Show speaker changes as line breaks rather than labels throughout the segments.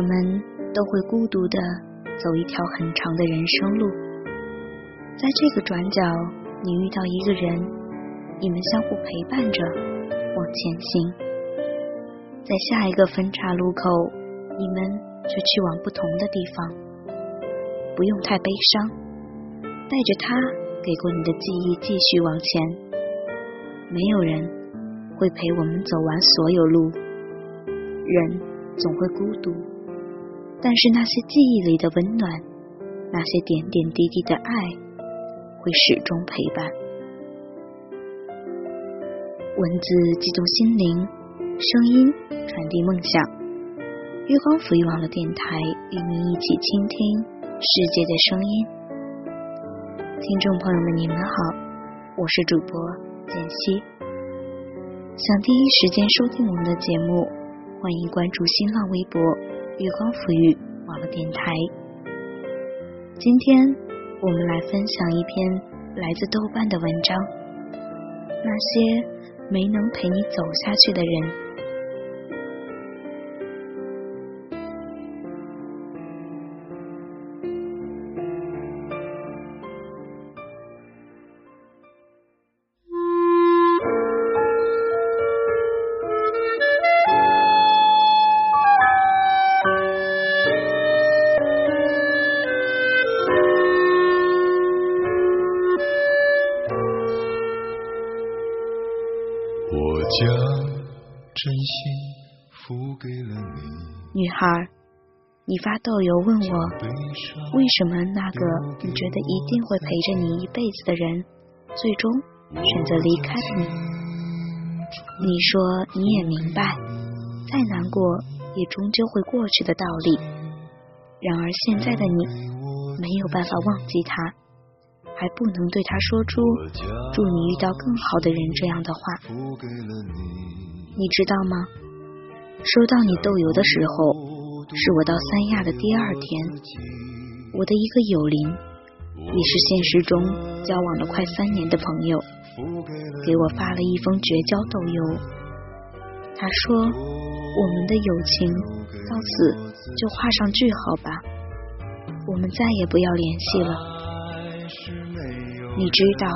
我们都会孤独的走一条很长的人生路，在这个转角，你遇到一个人，你们相互陪伴着往前行；在下一个分岔路口，你们却去往不同的地方。不用太悲伤，带着他给过你的记忆继续往前。没有人会陪我们走完所有路，人总会孤独。但是那些记忆里的温暖，那些点点滴滴的爱，会始终陪伴。文字激动心灵，声音传递梦想。月光抚育网络电台与您一起倾听世界的声音。听众朋友们，你们好，我是主播简溪。想第一时间收听我们的节目，欢迎关注新浪微博。月光抚育网络电台，今天我们来分享一篇来自豆瓣的文章，那些没能陪你走下去的人。将真心付给了你。女孩，你发豆邮问我，为什么那个你觉得一定会陪着你一辈子的人，最终选择离开你？你说你也明白，再难过也终究会过去的道理。然而现在的你，没有办法忘记他。还不能对他说出“祝你遇到更好的人”这样的话，你知道吗？收到你豆油的时候，是我到三亚的第二天。我的一个友邻，也是现实中交往了快三年的朋友，给我发了一封绝交豆油。他说：“我们的友情到此就画上句号吧，我们再也不要联系了。”你知道，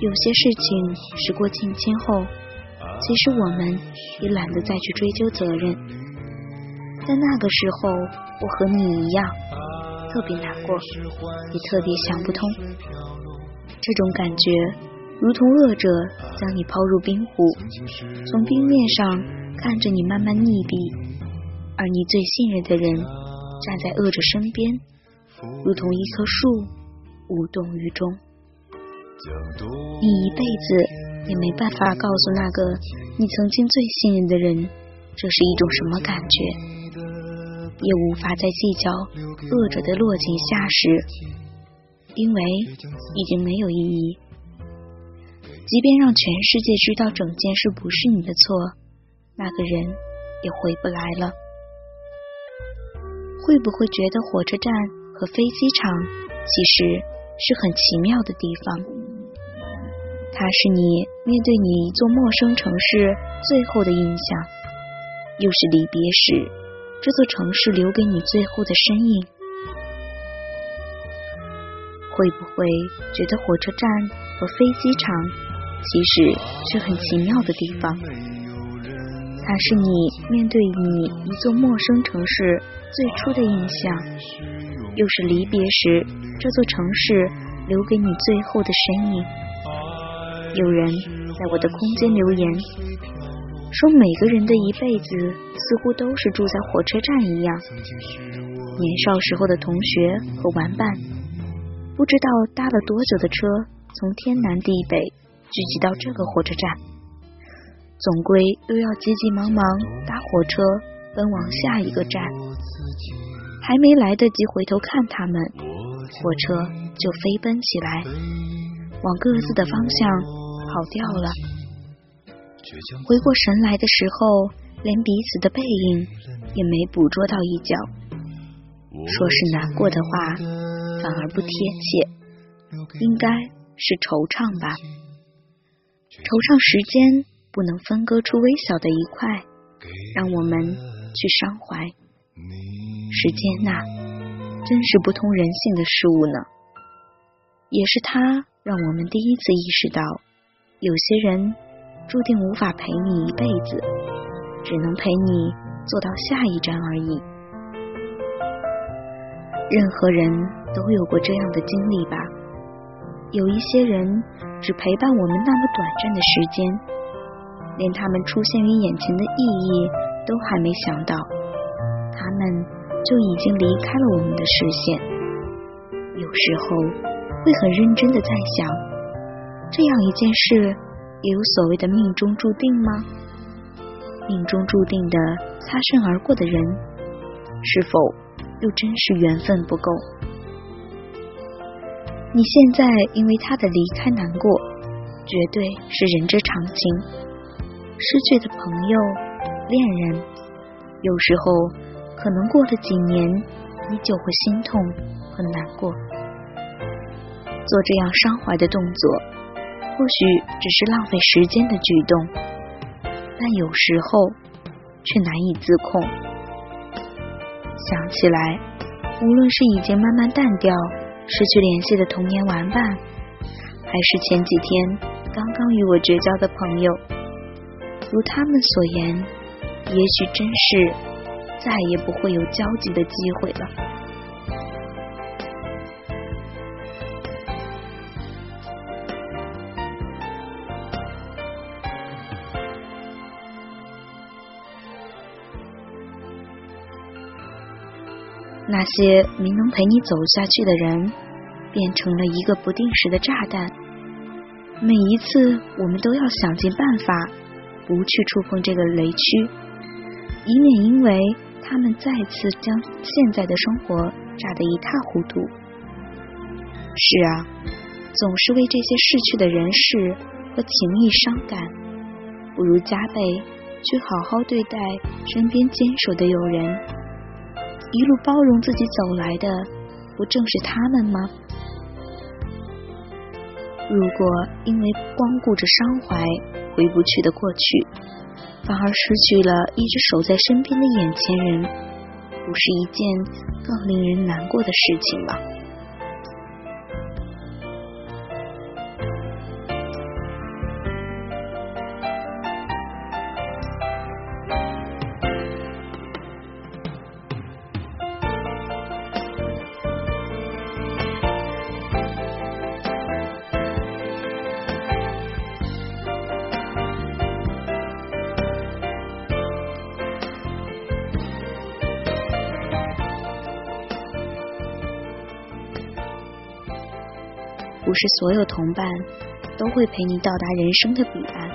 有些事情时过境迁后，其实我们也懒得再去追究责任。在那个时候，我和你一样，特别难过，也特别想不通。这种感觉，如同恶者将你抛入冰湖，从冰面上看着你慢慢溺毙，而你最信任的人站在恶者身边，如同一棵树，无动于衷。你一辈子也没办法告诉那个你曾经最信任的人，这是一种什么感觉，也无法再计较恶者的落井下石，因为已经没有意义。即便让全世界知道整件事不是你的错，那个人也回不来了。会不会觉得火车站和飞机场其实是很奇妙的地方？它是你面对你一座陌生城市最后的印象，又是离别时这座城市留给你最后的身影。会不会觉得火车站和飞机场其实是很奇妙的地方？它是你面对你一座陌生城市最初的印象，又是离别时这座城市留给你最后的身影。有人在我的空间留言说，每个人的一辈子似乎都是住在火车站一样。年少时候的同学和玩伴，不知道搭了多久的车，从天南地北聚集到这个火车站，总归又要急急忙忙搭火车奔往下一个站。还没来得及回头看他们，火车就飞奔起来，往各自的方向。跑掉了。回过神来的时候，连彼此的背影也没捕捉到一角。说是难过的话，反而不贴切，应该是惆怅吧。惆怅时间不能分割出微小的一块，让我们去伤怀。时间呐，真是不通人性的事物呢。也是它让我们第一次意识到，有些人注定无法陪你一辈子，只能陪你坐到下一站而已。任何人都有过这样的经历吧？有一些人只陪伴我们那么短暂的时间，连他们出现于眼前的意义都还没想到，他们就已经离开了我们的视线。有时候会很认真的在想，这样一件事也有所谓的命中注定吗？命中注定的擦身而过的人，是否又真是缘分不够？你现在因为他的离开难过，绝对是人之常情。失去的朋友、恋人，有时候可能过了几年，你就会心痛和难过。做这样伤怀的动作，或许只是浪费时间的举动，但有时候却难以自控。想起来，无论是已经慢慢淡掉。失去联系的童年玩伴，还是前几天刚刚与我绝交的朋友，如他们所言，也许真是再也不会有交集的机会了。那些没能陪你走下去的人，变成了一个不定时的炸弹。每一次，我们都要想尽办法，不去触碰这个雷区，以免因为他们再次将现在的生活炸得一塌糊涂。是啊，总是为这些逝去的人事和情谊伤感，不如加倍去好好对待身边坚守的友人。一路包容自己走来的，不正是他们吗？如果因为光顾着伤怀回不去的过去，反而失去了一直守在身边的眼前人，不是一件更令人难过的事情吗？不是所有同伴都会陪你到达人生的彼岸，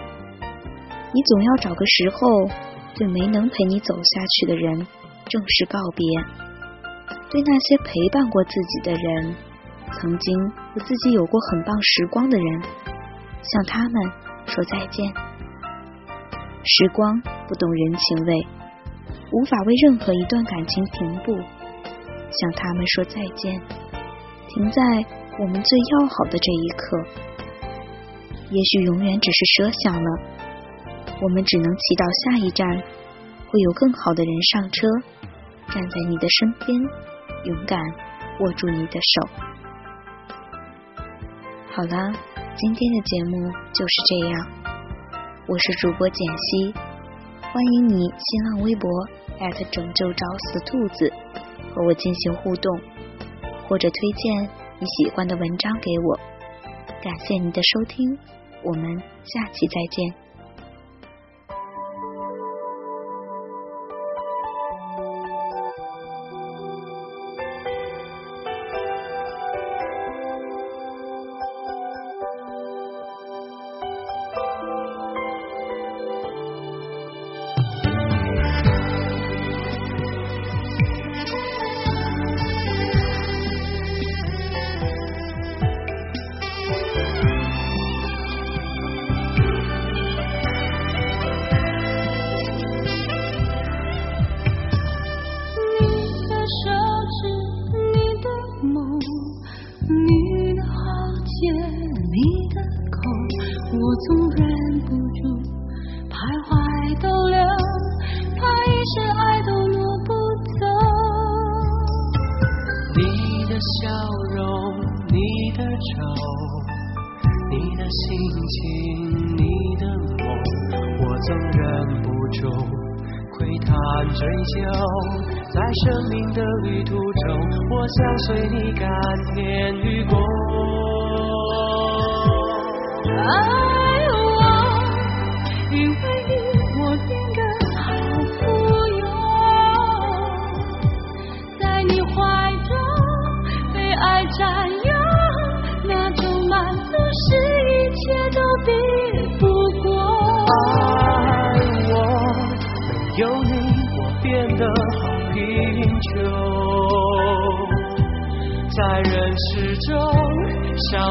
你总要找个时候对没能陪你走下去的人正式告别，对那些陪伴过自己的人，曾经和自己有过很棒时光的人，向他们说再见。时光不懂人情味，无法为任何一段感情停步，向他们说再见，停在。我们最要好的这一刻，也许永远只是设想了。我们只能祈祷下一站会有更好的人上车，站在你的身边，勇敢握住你的手。好了，今天的节目就是这样。我是主播简溪，欢迎你新浪微博拯救找死兔子和我进行互动，或者推荐。你喜欢的文章给我，感谢你的收听，我们下期再见。
笑容，你的愁，你的心情，你的梦，我总忍不住窥探追究。在生命的旅途中，我想随你甘甜与共。啊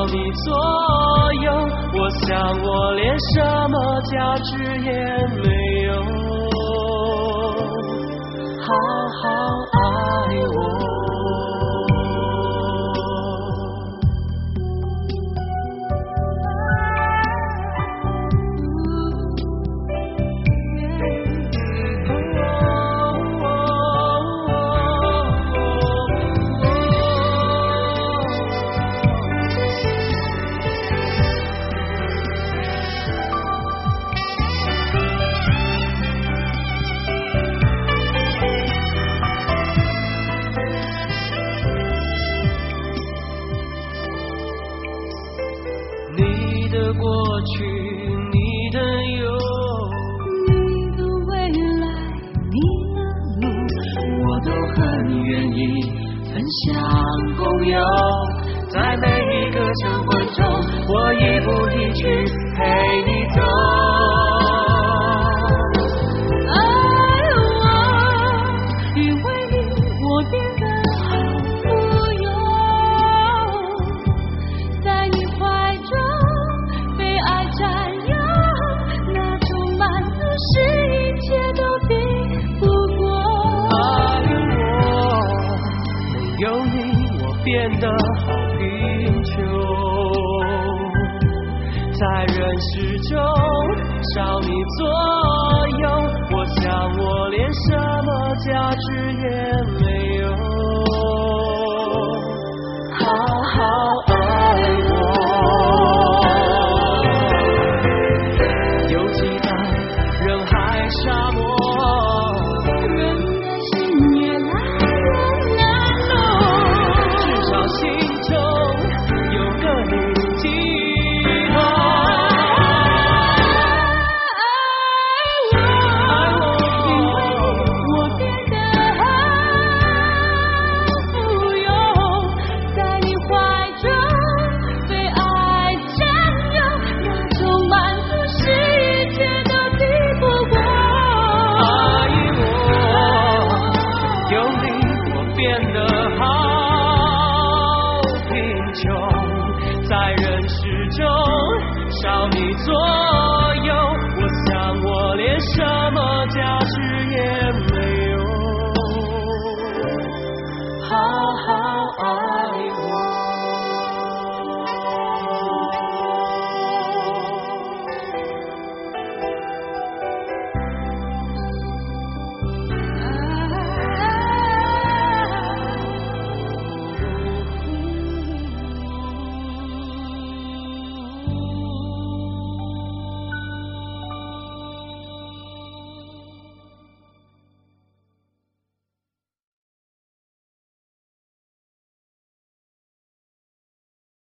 你左右，我想我连什么价值也没我亦步亦趋陪你走。
爱我因为你我变得好富有在你怀中被爱占有那种满足是一切都比不过。
爱我没有你我变得好贫穷在人世中少你左右，我想我连什么价值也没。